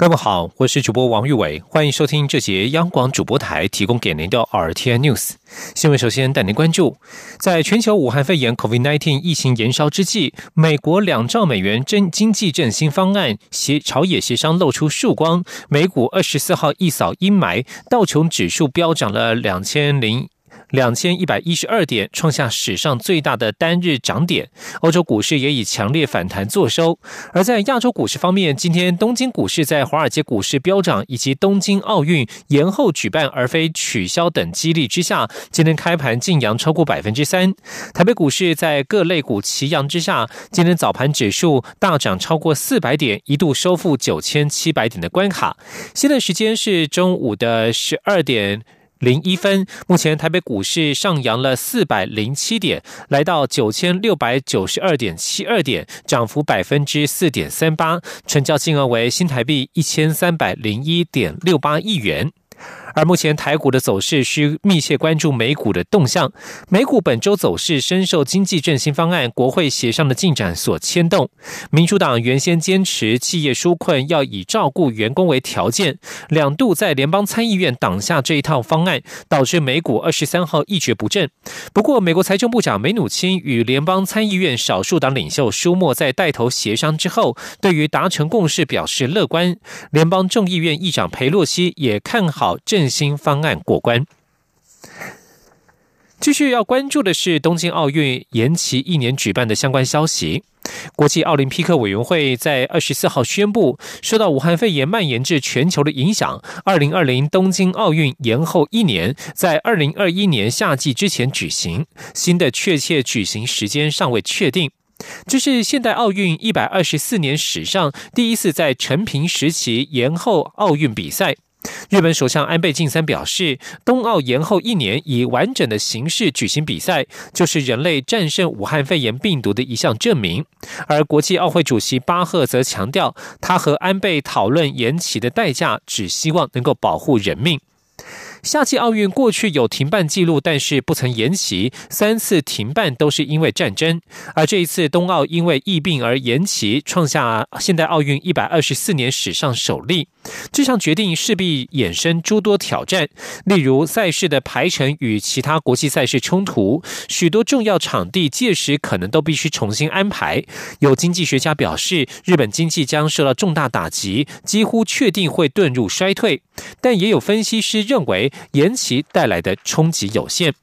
各位好，我是主播王玉伟，欢迎收听这节央广主播台提供给您的 RTN News 新闻。首先带您关注，在全球武汉肺炎 COVID-19 疫情延烧之际，美国两兆美元真经济振兴方案协朝野协商露出曙光，美股二十四号一扫阴霾，道琼指数飙涨了两千零。两千一百一十二点，创下史上最大的单日涨点。欧洲股市也以强烈反弹作收。而在亚洲股市方面，今天东京股市在华尔街股市飙涨以及东京奥运延后举办而非取消等激励之下，今天开盘净扬超过百分之三。台北股市在各类股齐扬之下，今天早盘指数大涨超过四百点，一度收复九千七百点的关卡。现在时间是中午的十二点。零一分，目前台北股市上扬了四百零七点，来到九千六百九十二点七二点，涨幅百分之四点三八，成交金额为新台币一千三百零一点六八亿元。而目前台股的走势需密切关注美股的动向。美股本周走势深受经济振兴方案国会协商的进展所牵动。民主党原先坚持企业纾困要以照顾员工为条件，两度在联邦参议院挡下这一套方案，导致美股二十三号一蹶不振。不过，美国财政部长梅努钦与联邦参议院少数党领袖舒默在带头协商之后，对于达成共识表示乐观。联邦众议院议长佩洛西也看好这。振兴方案过关。继续要关注的是东京奥运延期一年举办的相关消息。国际奥林匹克委员会在二十四号宣布，受到武汉肺炎蔓延至全球的影响，二零二零东京奥运延后一年，在二零二一年夏季之前举行。新的确切举行时间尚未确定。这是现代奥运一百二十四年史上第一次在陈平时期延后奥运比赛。日本首相安倍晋三表示，冬奥延后一年，以完整的形式举行比赛，就是人类战胜武汉肺炎病毒的一项证明。而国际奥会主席巴赫则强调，他和安倍讨论延期的代价，只希望能够保护人命。夏季奥运过去有停办记录，但是不曾延期。三次停办都是因为战争，而这一次冬奥因为疫病而延期，创下现代奥运一百二十四年史上首例。这项决定势必衍生诸多挑战，例如赛事的排程与其他国际赛事冲突，许多重要场地届时可能都必须重新安排。有经济学家表示，日本经济将受到重大打击，几乎确定会遁入衰退。但也有分析师认为，延期带来的冲击有限。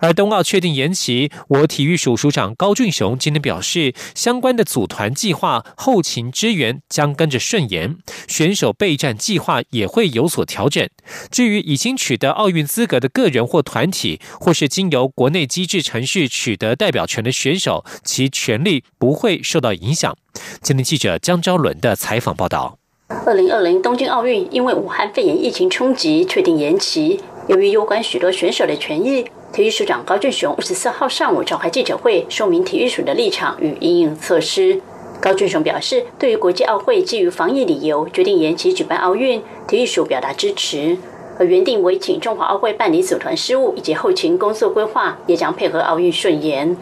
而冬奥确定延期，我体育署署长高俊雄今天表示，相关的组团计划、后勤支援将跟着顺延，选手备战计划也会有所调整。至于已经取得奥运资格的个人或团体，或是经由国内机制程序取得代表权的选手，其权利不会受到影响。今天记者江昭伦的采访报道。二零二零东京奥运因为武汉肺炎疫情冲击，确定延期。由于攸关许多选手的权益，体育署长高俊雄二十四号上午召开记者会，说明体育署的立场与应应措施。高俊雄表示，对于国际奥会基于防疫理由决定延期举办奥运，体育署表达支持。而原定委请中华奥会办理组团事务以及后勤工作规划，也将配合奥运顺延。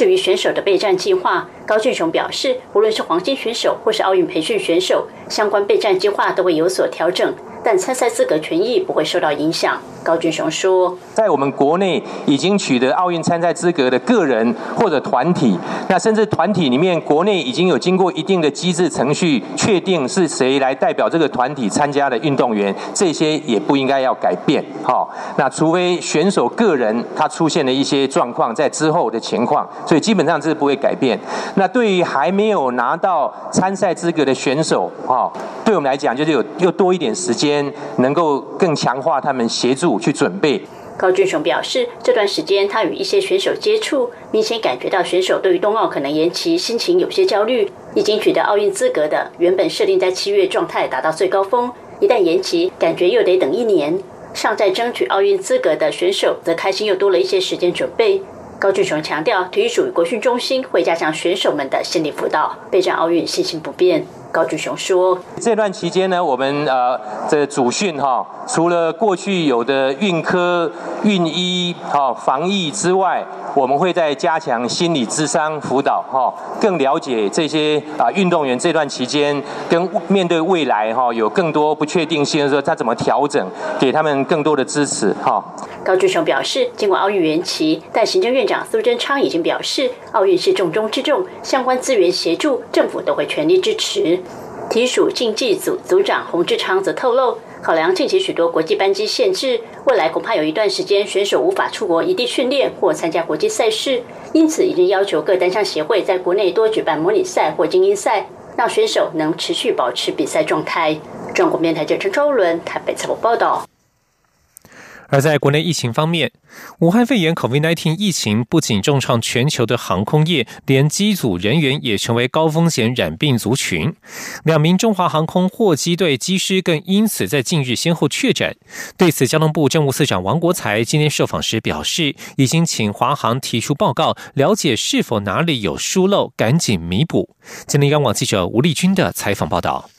至于选手的备战计划，高俊雄表示，无论是黄金选手或是奥运培训选手，相关备战计划都会有所调整。但参赛资格权益不会受到影响。高俊雄说：“在我们国内已经取得奥运参赛资格的个人或者团体，那甚至团体里面，国内已经有经过一定的机制程序，确定是谁来代表这个团体参加的运动员，这些也不应该要改变。好，那除非选手个人他出现了一些状况，在之后的情况，所以基本上这是不会改变。那对于还没有拿到参赛资格的选手，哈，对我们来讲就是有又多一点时间。”能够更强化他们协助去准备。高俊雄表示，这段时间他与一些选手接触，明显感觉到选手对于冬奥可能延期，心情有些焦虑。已经取得奥运资格的，原本设定在七月状态达到最高峰，一旦延期，感觉又得等一年。尚在争取奥运资格的选手，则开心又多了一些时间准备。高俊雄强调，体育署与国训中心会加强选手们的心理辅导，备战奥运信心不变。高志雄说：“这段期间呢，我们呃这主训哈，除了过去有的运科、运医、哈防疫之外，我们会在加强心理智商辅导哈，更了解这些啊运动员这段期间跟面对未来哈有更多不确定性的时候，他怎么调整，给他们更多的支持哈。”高志雄表示，尽管奥运延期，但行政院长苏贞昌已经表示，奥运是重中之重，相关资源协助，政府都会全力支持。体属竞技组组长洪志昌则透露，考量近期许多国际班机限制，未来恐怕有一段时间选手无法出国异地训练或参加国际赛事，因此已经要求各单项协会在国内多举办模拟赛或精英赛，让选手能持续保持比赛状态。中国面台记者陈超伦台北采访报道。而在国内疫情方面，武汉肺炎 （COVID-19） 疫情不仅重创全球的航空业，连机组人员也成为高风险染病族群。两名中华航空货机队机师更因此在近日先后确诊。对此，交通部政务次长王国才今天受访时表示，已经请华航提出报告，了解是否哪里有疏漏，赶紧弥补。今天央广记者吴丽君的采访报道。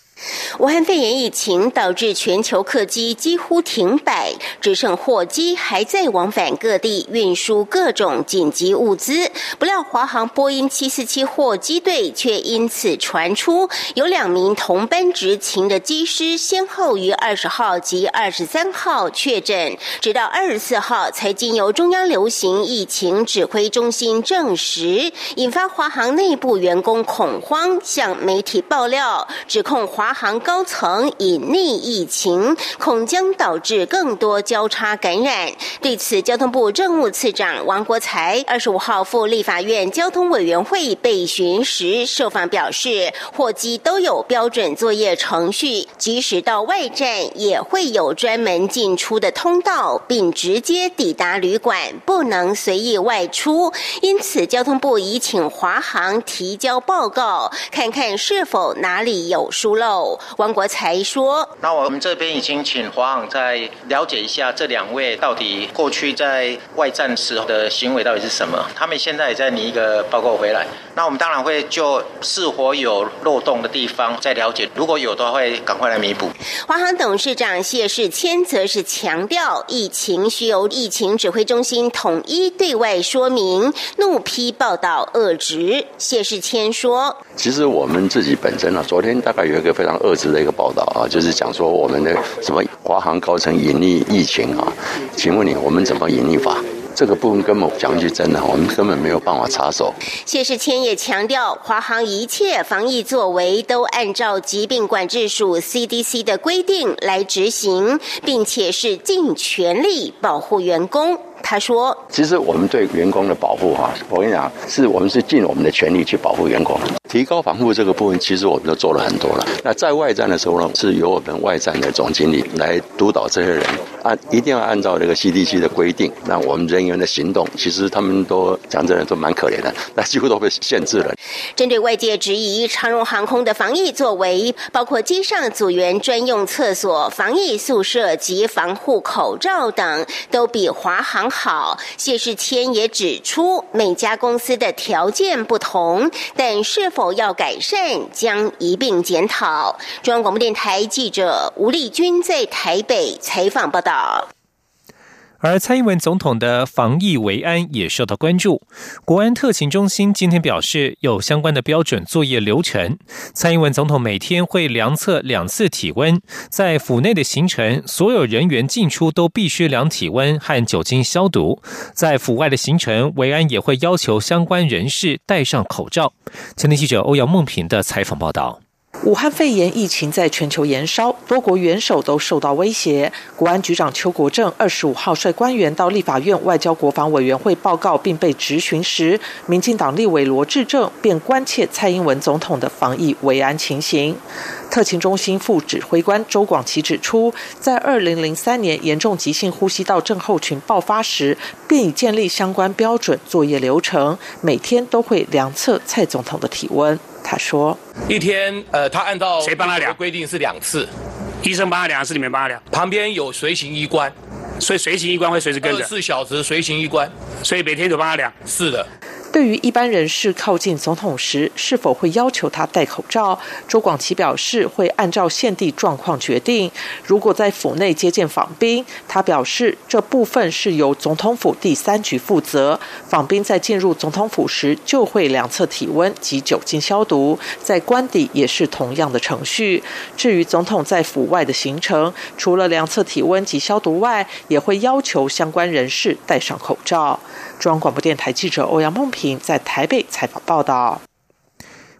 武汉肺炎疫情导致全球客机几乎停摆，只剩货机还在往返各地运输各种紧急物资。不料华航波音747货机队却因此传出有两名同班执勤的机师先后于二十号及二十三号确诊，直到二十四号才经由中央流行疫情指挥中心证实，引发华航内部员工恐慌，向媒体爆料指控华。航高层隐匿疫情，恐将导致更多交叉感染。对此，交通部政务次长王国才二十五号赴立法院交通委员会备询时，受访表示，货机都有标准作业程序，即使到外站也会有专门进出的通道，并直接抵达旅馆，不能随意外出。因此，交通部已请华航提交报告，看看是否哪里有疏漏。王国才说：“那我们这边已经请华航再了解一下这两位到底过去在外战时候的行为到底是什么。他们现在也在拟一个报告回来。那我们当然会就是否有漏洞的地方再了解，如果有的话会赶快来弥补。”华航董事长谢世谦则是强调，疫情需由疫情指挥中心统一对外说明，怒批报道恶质。谢世谦说：“其实我们自己本身呢，昨天大概有一个非常。”遏制的一个报道啊，就是讲说我们的什么华航高层隐匿疫情啊？请问你，我们怎么隐匿法？这个部分根本讲句真的，我们根本没有办法插手。谢世谦也强调，华航一切防疫作为都按照疾病管制署 CDC 的规定来执行，并且是尽全力保护员工。他说：“其实我们对员工的保护，哈，我跟你讲，是我们是尽我们的全力去保护员工，提高防护这个部分，其实我们都做了很多了。那在外站的时候呢，是由我们外站的总经理来督导这些人，按一定要按照这个 CDC 的规定。那我们人员的行动，其实他们都讲真的都蛮可怜的，那几乎都被限制了。针对外界质疑长荣航空的防疫作为，包括机上组员专用厕所、防疫宿舍及防护口罩等，都比华航。”好，谢世谦也指出，每家公司的条件不同，但是否要改善，将一并检讨。中央广播电台记者吴丽君在台北采访报道。而蔡英文总统的防疫维安也受到关注。国安特勤中心今天表示，有相关的标准作业流程。蔡英文总统每天会量测两次体温，在府内的行程，所有人员进出都必须量体温和酒精消毒。在府外的行程，维安也会要求相关人士戴上口罩。前天记者欧阳梦平的采访报道。武汉肺炎疫情在全球延烧，多国元首都受到威胁。国安局长邱国正二十五号率官员到立法院外交国防委员会报告，并被质询时，民进党立委罗志正便关切蔡英文总统的防疫维安情形。特勤中心副指挥官周广奇指出，在二零零三年严重急性呼吸道症候群爆发时，便已建立相关标准作业流程，每天都会量测蔡总统的体温。他说：“一天，呃，他按照谁帮他量？规定是两次，医生帮他量是你们帮他量？旁边有随行医官，所以随行医官会随时跟着。二十四小时随行医官，所以每天都帮他量。是的。”对于一般人士靠近总统时是否会要求他戴口罩，周广奇表示会按照现地状况决定。如果在府内接见访宾，他表示这部分是由总统府第三局负责。访宾在进入总统府时就会量测体温及酒精消毒，在官邸也是同样的程序。至于总统在府外的行程，除了量测体温及消毒外，也会要求相关人士戴上口罩。中央广播电台记者欧阳梦平在台北采访报道。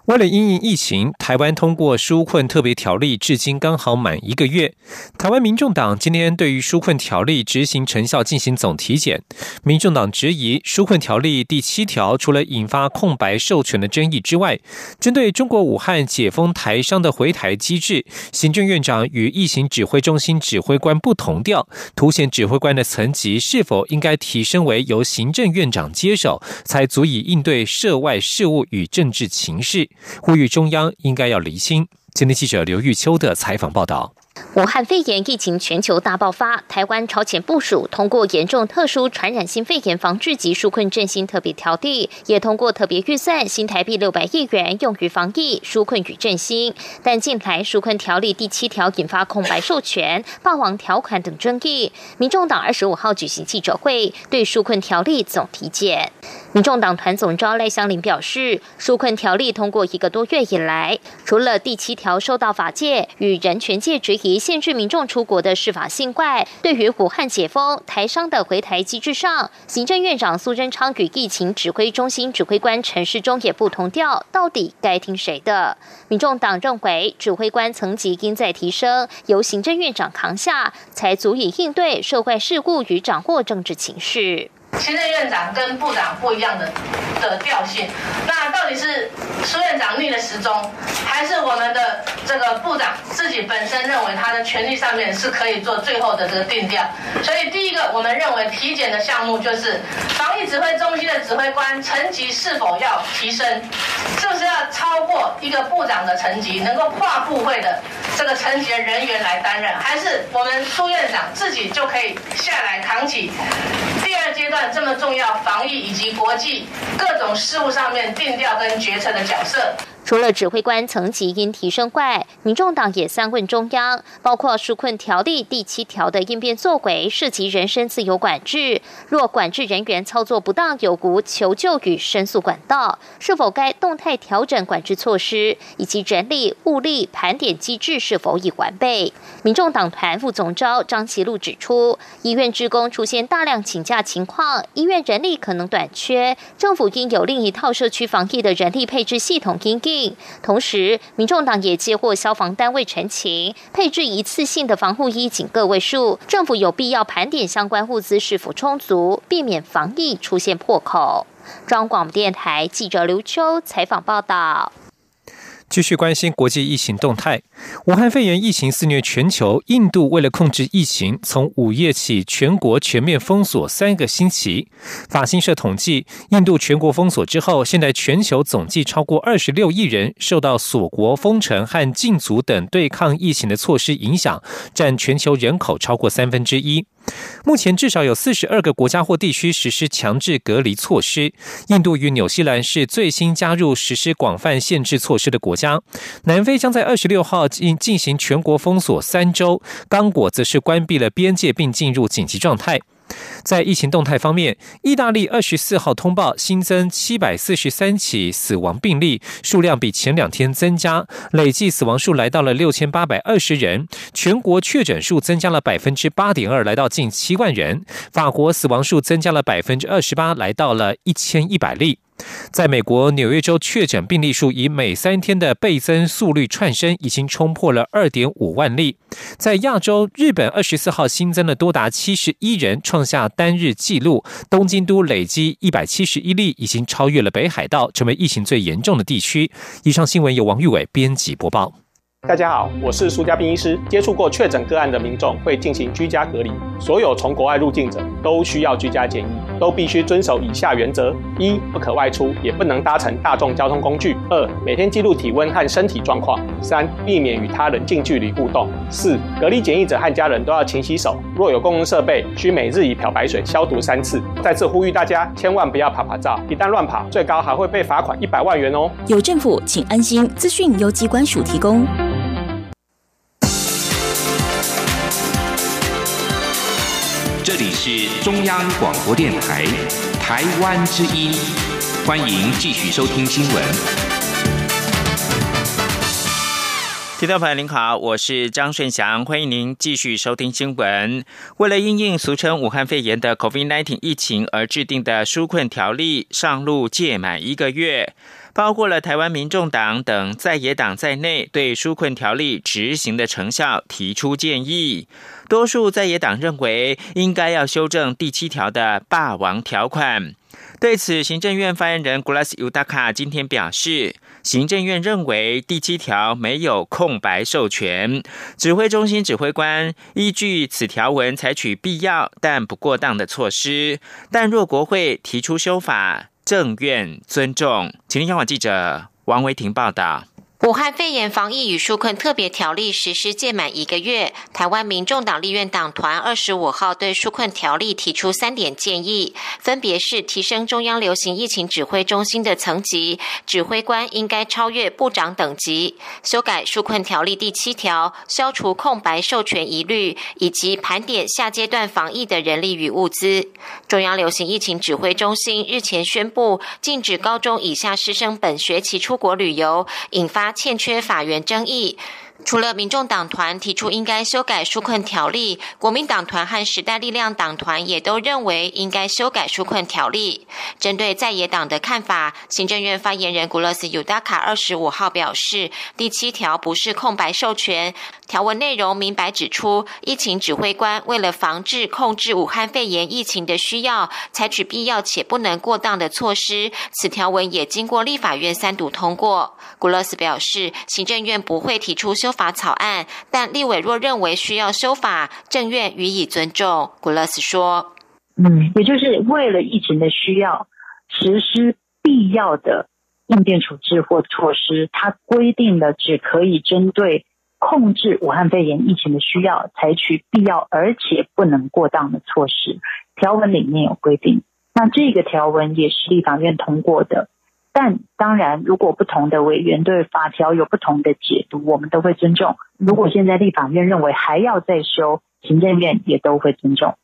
为了因应疫情，台湾通过纾困特别条例，至今刚好满一个月。台湾民众党今天对于纾困条例执行成效进行总体检。民众党质疑纾困条例第七条除了引发空白授权的争议之外，针对中国武汉解封台商的回台机制，行政院长与疫情指挥中心指挥官不同调，凸显指挥官的层级是否应该提升为由行政院长接手，才足以应对涉外事务与政治情势。呼吁中央应该要离心。今天记者刘玉秋的采访报道。武汉肺炎疫情全球大爆发，台湾超前部署，通过严重特殊传染性肺炎防治及纾困振兴特别条例，也通过特别预算新台币六百亿元用于防疫、纾困与振兴。但近来纾困条例第七条引发空白授权、霸王条款等争议，民众党二十五号举行记者会，对纾困条例总体检。民众党团总召赖香林表示，纾困条例通过一个多月以来，除了第七条受到法界与人权界质疑。限制民众出国的司法性外，对于武汉解封台商的回台机制上，行政院长苏贞昌与疫情指挥中心指挥官陈世忠也不同调，到底该听谁的？民众党认为，指挥官层级应在提升，由行政院长扛下，才足以应对社会事故与掌握政治情绪。行政院长跟部长不一样的的调性，那到底是苏院长逆了时钟，还是我们的这个部长自己本身认为他的权力上面是可以做最后的这个定调？所以第一个，我们认为体检的项目就是防疫指挥中心的指挥官层级是否要提升，是不是要超过一个部长的层级，能够跨部会的这个层级的人员来担任，还是我们苏院长自己就可以下来扛起段？这么重要，防疫以及国际各种事务上面定调跟决策的角色。除了指挥官层级应提升外，民众党也三问中央，包括纾困条例第七条的应变作为涉及人身自由管制，若管制人员操作不当，有无求救与申诉管道，是否该动态调整管制措施，以及人力物力盘点机制是否已完备。民众党团副总召张其禄指出，医院职工出现大量请假情况，医院人力可能短缺，政府应有另一套社区防疫的人力配置系统应同时，民众党也接获消防单位陈情，配置一次性的防护衣仅个位数，政府有必要盘点相关物资是否充足，避免防疫出现破口。中央广播电台记者刘秋采访报道。继续关心国际疫情动态。武汉肺炎疫情肆虐全球，印度为了控制疫情，从午夜起全国全面封锁三个星期。法新社统计，印度全国封锁之后，现在全球总计超过二十六亿人受到锁国、封城和禁足等对抗疫情的措施影响，占全球人口超过三分之一。目前至少有四十二个国家或地区实施强制隔离措施。印度与纽西兰是最新加入实施广泛限制措施的国家。南非将在二十六号进进行全国封锁三周。刚果则是关闭了边界并进入紧急状态。在疫情动态方面，意大利二十四号通报新增七百四十三起死亡病例，数量比前两天增加，累计死亡数来到了六千八百二十人。全国确诊数增加了百分之八点二，来到近七万人。法国死亡数增加了百分之二十八，来到了一千一百例。在美国纽约州确诊病例数以每三天的倍增速率窜升，已经冲破了二点五万例。在亚洲，日本二十四号新增了多达七十一人，创下单日纪录。东京都累计一百七十一例，已经超越了北海道，成为疫情最严重的地区。以上新闻由王玉伟编辑播报。大家好，我是苏家斌医师。接触过确诊个案的民众会进行居家隔离，所有从国外入境者都需要居家检疫。都必须遵守以下原则：一、不可外出，也不能搭乘大众交通工具；二、每天记录体温和身体状况；三、避免与他人近距离互动；四、隔离检疫者和家人都要勤洗手，若有公共设备，需每日以漂白水消毒三次。再次呼吁大家，千万不要爬爬照，一旦乱跑，最高还会被罚款一百万元哦。有政府，请安心。资讯由机关署提供。是中央广播电台台湾之音，欢迎继续收听新闻。听众朋友您好，我是张顺祥，欢迎您继续收听新闻。为了应应俗称武汉肺炎的 COVID-19 疫情而制定的纾困条例上路届满一个月。包括了台湾民众党等在野党在内，对纾困条例执行的成效提出建议。多数在野党认为，应该要修正第七条的霸王条款。对此，行政院发言人 Glass Udaka 今天表示，行政院认为第七条没有空白授权，指挥中心指挥官依据此条文采取必要但不过当的措施，但若国会提出修法。正院尊重，请听央广记者王维婷报道。武汉肺炎防疫与纾困特别条例实施届满一个月，台湾民众党立院党团二十五号对纾困条例提出三点建议，分别是提升中央流行疫情指挥中心的层级，指挥官应该超越部长等级；修改纾困条例第七条，消除空白授权疑虑，以及盘点下阶段防疫的人力与物资。中央流行疫情指挥中心日前宣布禁止高中以下师生本学期出国旅游，引发。欠缺法源争议。除了民众党团提出应该修改纾困条例，国民党团和时代力量党团也都认为应该修改纾困条例。针对在野党的看法，行政院发言人古勒斯尤达卡二十五号表示，第七条不是空白授权，条文内容明白指出，疫情指挥官为了防治控制武汉肺炎疫情的需要，采取必要且不能过当的措施。此条文也经过立法院三读通过。古勒斯表示，行政院不会提出修。法草案，但立委若认为需要修法，政院予以尊重。古勒斯说：“嗯，也就是为了疫情的需要，实施必要的应变处置或措施。它规定的只可以针对控制武汉肺炎疫情的需要，采取必要而且不能过当的措施。条文里面有规定，那这个条文也是立法院通过的。”但当然，如果不同的委员对法条有不同的解读，我们都会尊重。如果现在立法院认为还要再修，行政院也都会尊重。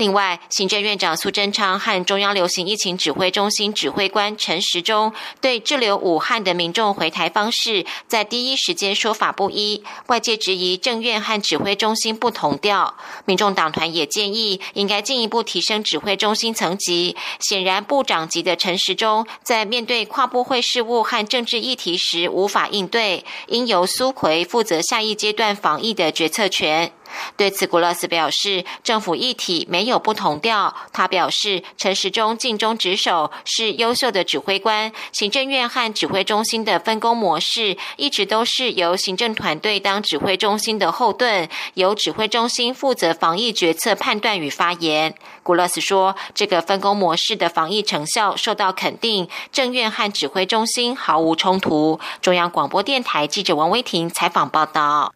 另外，行政院长苏贞昌和中央流行疫情指挥中心指挥官陈时中对滞留武汉的民众回台方式，在第一时间说法不一，外界质疑政院和指挥中心不同调。民众党团也建议，应该进一步提升指挥中心层级。显然，部长级的陈时中在面对跨部会事务和政治议题时无法应对，应由苏奎负责下一阶段防疫的决策权。对此，古勒斯表示，政府一体没有不同调。他表示，陈时中尽忠职守，是优秀的指挥官。行政院和指挥中心的分工模式，一直都是由行政团队当指挥中心的后盾，由指挥中心负责防疫决策判断与发言。古勒斯说，这个分工模式的防疫成效受到肯定，政院和指挥中心毫无冲突。中央广播电台记者王威婷采访报道。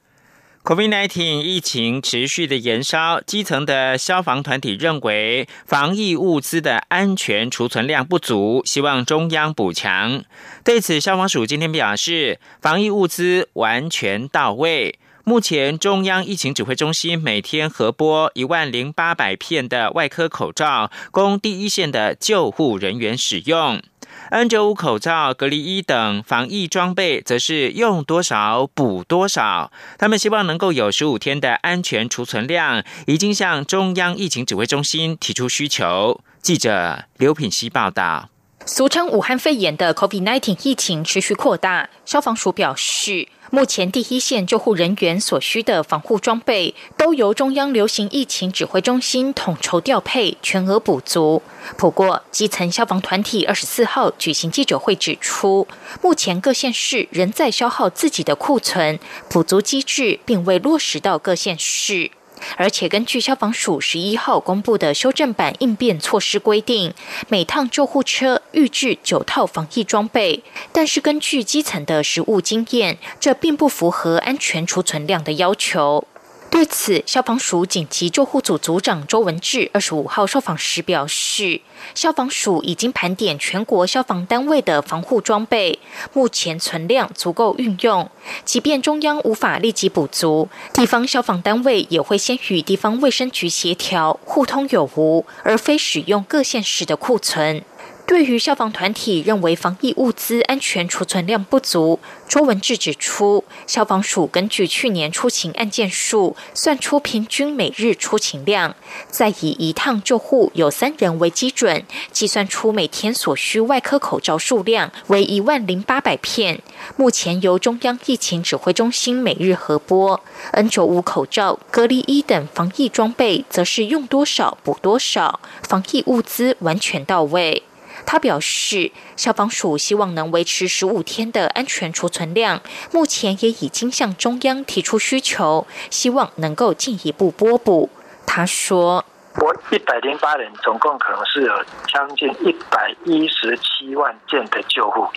COVID-19 疫情持续的延烧，基层的消防团体认为防疫物资的安全储存量不足，希望中央补强。对此，消防署今天表示，防疫物资完全到位。目前，中央疫情指挥中心每天核拨一万零八百片的外科口罩，供第一线的救护人员使用。N 九五口罩、隔离衣等防疫装备，则是用多少补多少。他们希望能够有十五天的安全储存量，已经向中央疫情指挥中心提出需求。记者刘品希报道。俗称武汉肺炎的 COVID-19 疫情持续扩大，消防署表示。目前第一线救护人员所需的防护装备，都由中央流行疫情指挥中心统筹调配，全额补足。不过，基层消防团体二十四号举行记者会指出，目前各县市仍在消耗自己的库存，补足机制并未落实到各县市。而且根据消防署十一号公布的修正版应变措施规定，每趟救护车预置九套防疫装备，但是根据基层的实务经验，这并不符合安全储存量的要求。对此，消防署紧急救护组组长周文志二十五号受访时表示，消防署已经盘点全国消防单位的防护装备，目前存量足够运用。即便中央无法立即补足，地方消防单位也会先与地方卫生局协调互通有无，而非使用各县市的库存。对于消防团体认为防疫物资安全储存量不足，周文志指出，消防署根据去年出勤案件数，算出平均每日出勤量，再以一趟救护有三人为基准，计算出每天所需外科口罩数量为一万零八百片。目前由中央疫情指挥中心每日核拨 N 九五口罩、隔离衣等防疫装备，则是用多少补多少，防疫物资完全到位。他表示，消防署希望能维持十五天的安全储存量，目前也已经向中央提出需求，希望能够进一步拨补。他说。我一百零八人，总共可能是有将近一百一十七万件的救护，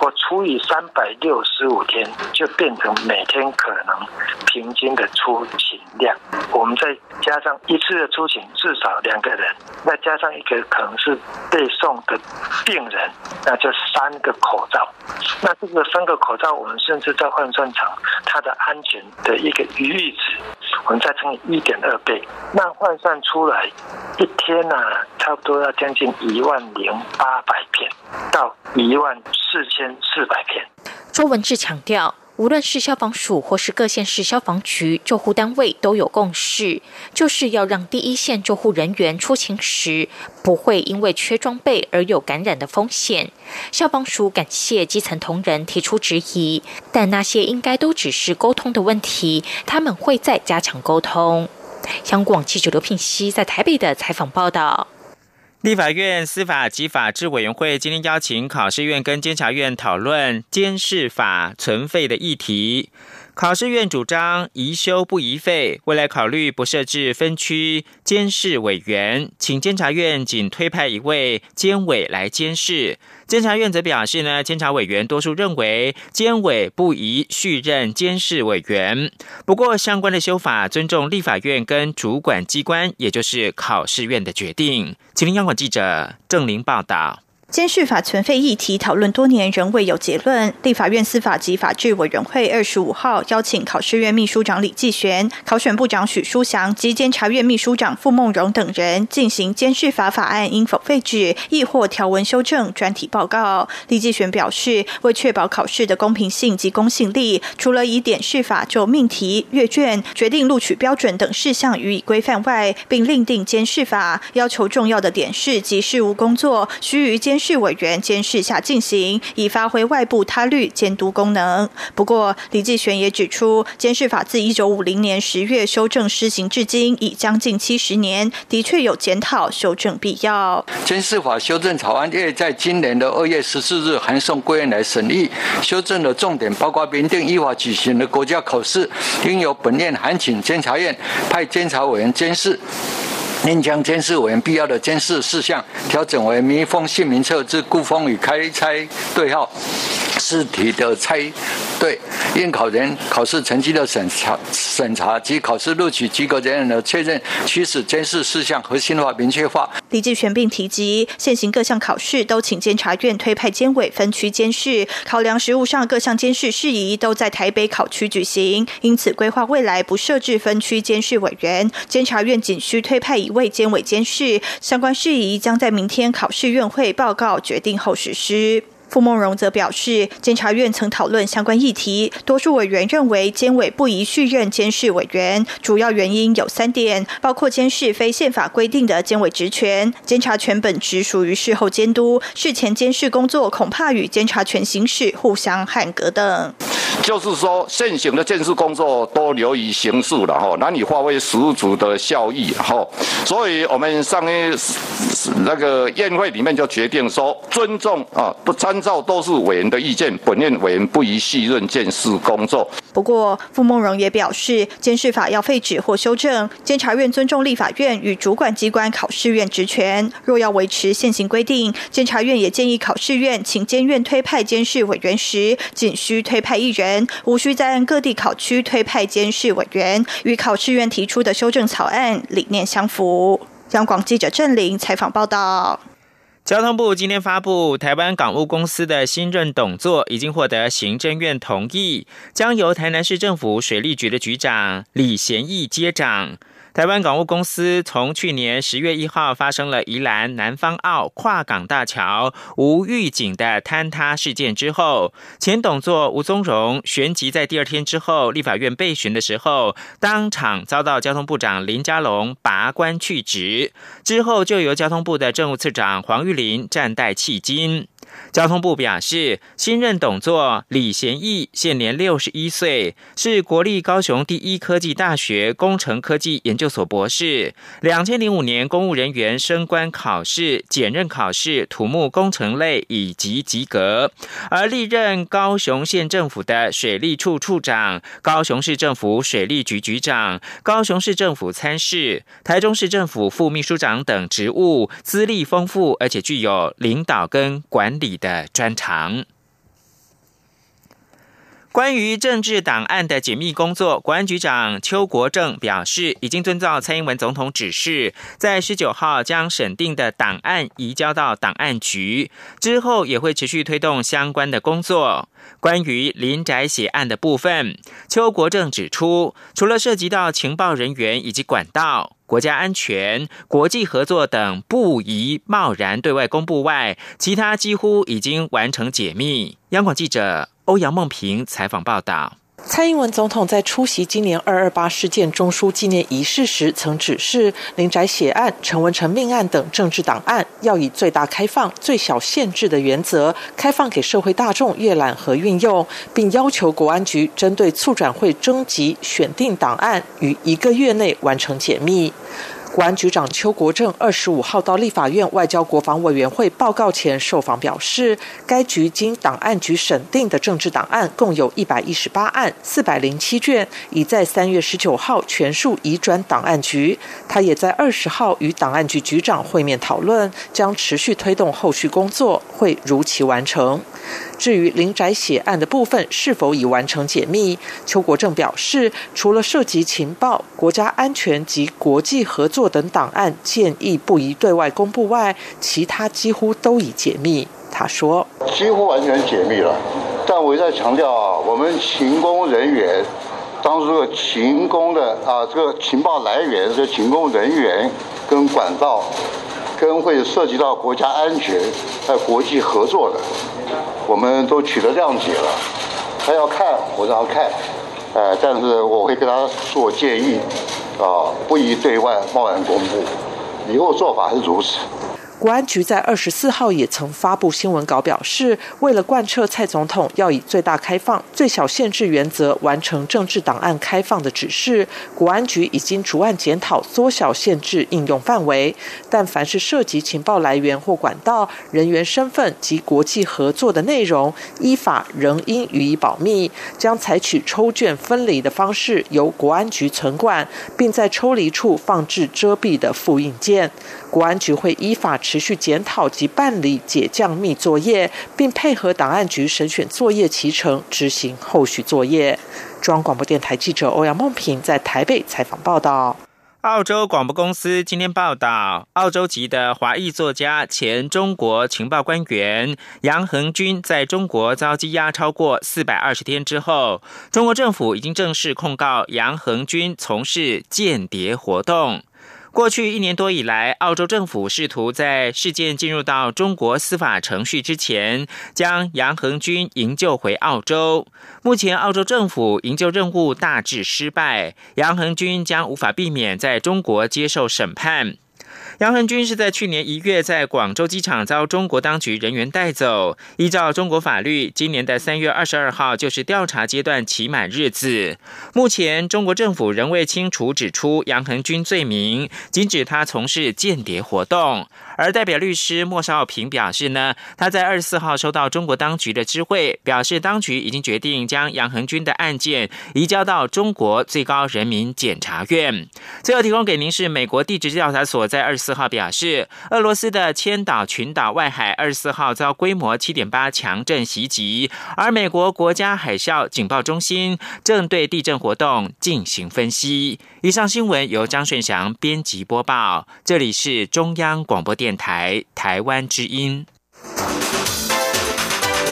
我除以三百六十五天，就变成每天可能平均的出勤量。我们再加上一次的出勤至少两个人，再加上一个可能是背送的病人，那就三个口罩。那这个三个口罩，我们甚至在换算成它的安全的一个余裕值，我们再乘以一点二倍，那换算出来。一天呢，差不多要将近一万零八百片到一万四千四百片。周文志强调，无论是消防署或是各县市消防局救护单位都有共识，就是要让第一线救护人员出勤时不会因为缺装备而有感染的风险。消防署感谢基层同仁提出质疑，但那些应该都只是沟通的问题，他们会再加强沟通。香港记者刘聘熙在台北的采访报道。立法院司法及法制委员会今天邀请考试院跟监察院讨论监视法存废的议题。考试院主张宜修不宜废，未来考虑不设置分区监视委员，请监察院仅推派一位监委来监视。监察院则表示呢，监察委员多数认为监委不宜续任监事委员。不过，相关的修法尊重立法院跟主管机关，也就是考试院的决定。吉林央广记者郑玲报道。监视法存废议题讨论多年仍未有结论。立法院司法及法制委员会二十五号邀请考试院秘书长李继玄、考选部长许书祥及监察院秘书长傅梦荣等人进行监视法法案应否废止，亦或条文修正专题报告。李继玄表示，为确保考试的公平性及公信力，除了以点试法就命题、阅卷、决定录取标准等事项予以规范外，并另定监视法，要求重要的点试及事务工作须于监。市委员监视下进行，以发挥外部他律监督功能。不过，李继玄也指出，监视法自一九五零年十月修正施行至今，已将近七十年，的确有检讨修正必要。监视法修正草案也在今年的二月十四日函送国院来审议。修正的重点包括明定依法举行的国家考试，应由本院函请监察院派监察委员监视。应将监视委员必要的监视事项调整为密封姓名册之故封与开拆对号。试题的拆对，应考人考试成绩的审查、审查及考试录取及格人员的确认，驱使监视事项核心化、明确化。李继全并提及，现行各项考试都请监察院推派监委分区监视，考量实务上各项监视事宜都在台北考区举行，因此规划未来不设置分区监视委员，监察院仅需推派一位监委监视，相关事宜将在明天考试院会报告决定后实施。傅梦荣则表示，监察院曾讨论相关议题，多数委员认为监委不宜续任监事委员，主要原因有三点，包括监视非宪法规定的监委职权，监察权本职属于事后监督，事前监视工作恐怕与监察权行使互相汉格等。就是说，现行的监视工作都流于形式了哈，难以发挥十足的效益哈，所以我们上一那个宴会里面就决定说，尊重啊不参。参照都是委员的意见，本院委员不宜细润监视工作。不过，傅梦荣也表示，监视法要废止或修正。监察院尊重立法院与主管机关考试院职权，若要维持现行规定，监察院也建议考试院请监院推派监视委员时，仅需推派一人，无需再按各地考区推派监视委员，与考试院提出的修正草案理念相符。央广记者郑玲采访报道。交通部今天发布，台湾港务公司的新任董座已经获得行政院同意，将由台南市政府水利局的局长李贤义接掌。台湾港务公司从去年十月一号发生了宜兰南方澳跨港大桥无预警的坍塌事件之后，前董座吴宗荣旋即在第二天之后，立法院备询的时候，当场遭到交通部长林佳龙拔官去职，之后就由交通部的政务次长黄玉林暂代迄今。交通部表示，新任董座李贤义现年六十一岁，是国立高雄第一科技大学工程科技研究所博士。两千零五年公务人员升官考试、检任考试土木工程类以及及格，而历任高雄县政府的水利处处长、高雄市政府水利局局长、高雄市政府参事、台中市政府副秘书长等职务，资历丰富，而且具有领导跟管理。你的专长。关于政治档案的解密工作，国安局长邱国正表示，已经遵照蔡英文总统指示，在十九号将审定的档案移交到档案局，之后也会持续推动相关的工作。关于林宅血案的部分，邱国正指出，除了涉及到情报人员以及管道、国家安全、国际合作等不宜贸然对外公布外，其他几乎已经完成解密。央广记者。欧阳梦平采访报道。蔡英文总统在出席今年二二八事件中枢纪念仪式时，曾指示林宅血案、陈文成命案等政治档案，要以最大开放、最小限制的原则，开放给社会大众阅览和运用，并要求国安局针对促转会征集选定档案，于一个月内完成解密。国安局长邱国正二十五号到立法院外交国防委员会报告前受访表示，该局经档案局审定的政治档案共有一百一十八案四百零七卷，已在三月十九号全数移转档案局。他也在二十号与档案局局长会面讨论，将持续推动后续工作，会如期完成。至于林宅血案的部分是否已完成解密，邱国正表示，除了涉及情报、国家安全及国际合作等档案，建议不宜对外公布外，其他几乎都已解密。他说：“几乎完全解密了，但我一再强调啊，我们勤工人员，当这个勤工的啊，这个情报来源这勤工人员跟管道，跟会涉及到国家安全还有国际合作的。”我们都取得谅解了，他要看我让他看，呃，但是我会给他做建议，啊，不宜对外贸然公布，以后做法是如此。国安局在二十四号也曾发布新闻稿，表示为了贯彻蔡总统要以最大开放、最小限制原则完成政治档案开放的指示，国安局已经逐案检讨缩小限制应用范围。但凡是涉及情报来源或管道、人员身份及国际合作的内容，依法仍应予以保密，将采取抽卷分离的方式由国安局存管，并在抽离处放置遮蔽的复印件。国安局会依法持持续检讨及办理解降密作业，并配合档案局审选作业齐成，执行后续作业。中央广播电台记者欧阳梦平在台北采访报道。澳洲广播公司今天报道，澳洲籍的华裔作家、前中国情报官员杨恒军在中国遭羁押超过四百二十天之后，中国政府已经正式控告杨恒军从事间谍活动。过去一年多以来，澳洲政府试图在事件进入到中国司法程序之前，将杨恒军营救回澳洲。目前，澳洲政府营救任务大致失败，杨恒军将无法避免在中国接受审判。杨恒军是在去年一月在广州机场遭中国当局人员带走。依照中国法律，今年的三月二十二号就是调查阶段期满日子。目前，中国政府仍未清楚指出杨恒军罪名，仅指他从事间谍活动。而代表律师莫少平表示呢，他在二十四号收到中国当局的知会，表示当局已经决定将杨恒军的案件移交到中国最高人民检察院。最后提供给您是美国地质调查所在二十四号表示，俄罗斯的千岛群岛外海二十四号遭规模七点八强震袭击，而美国国家海啸警报中心正对地震活动进行分析。以上新闻由张顺祥编辑播报，这里是中央广播电电台台湾之音。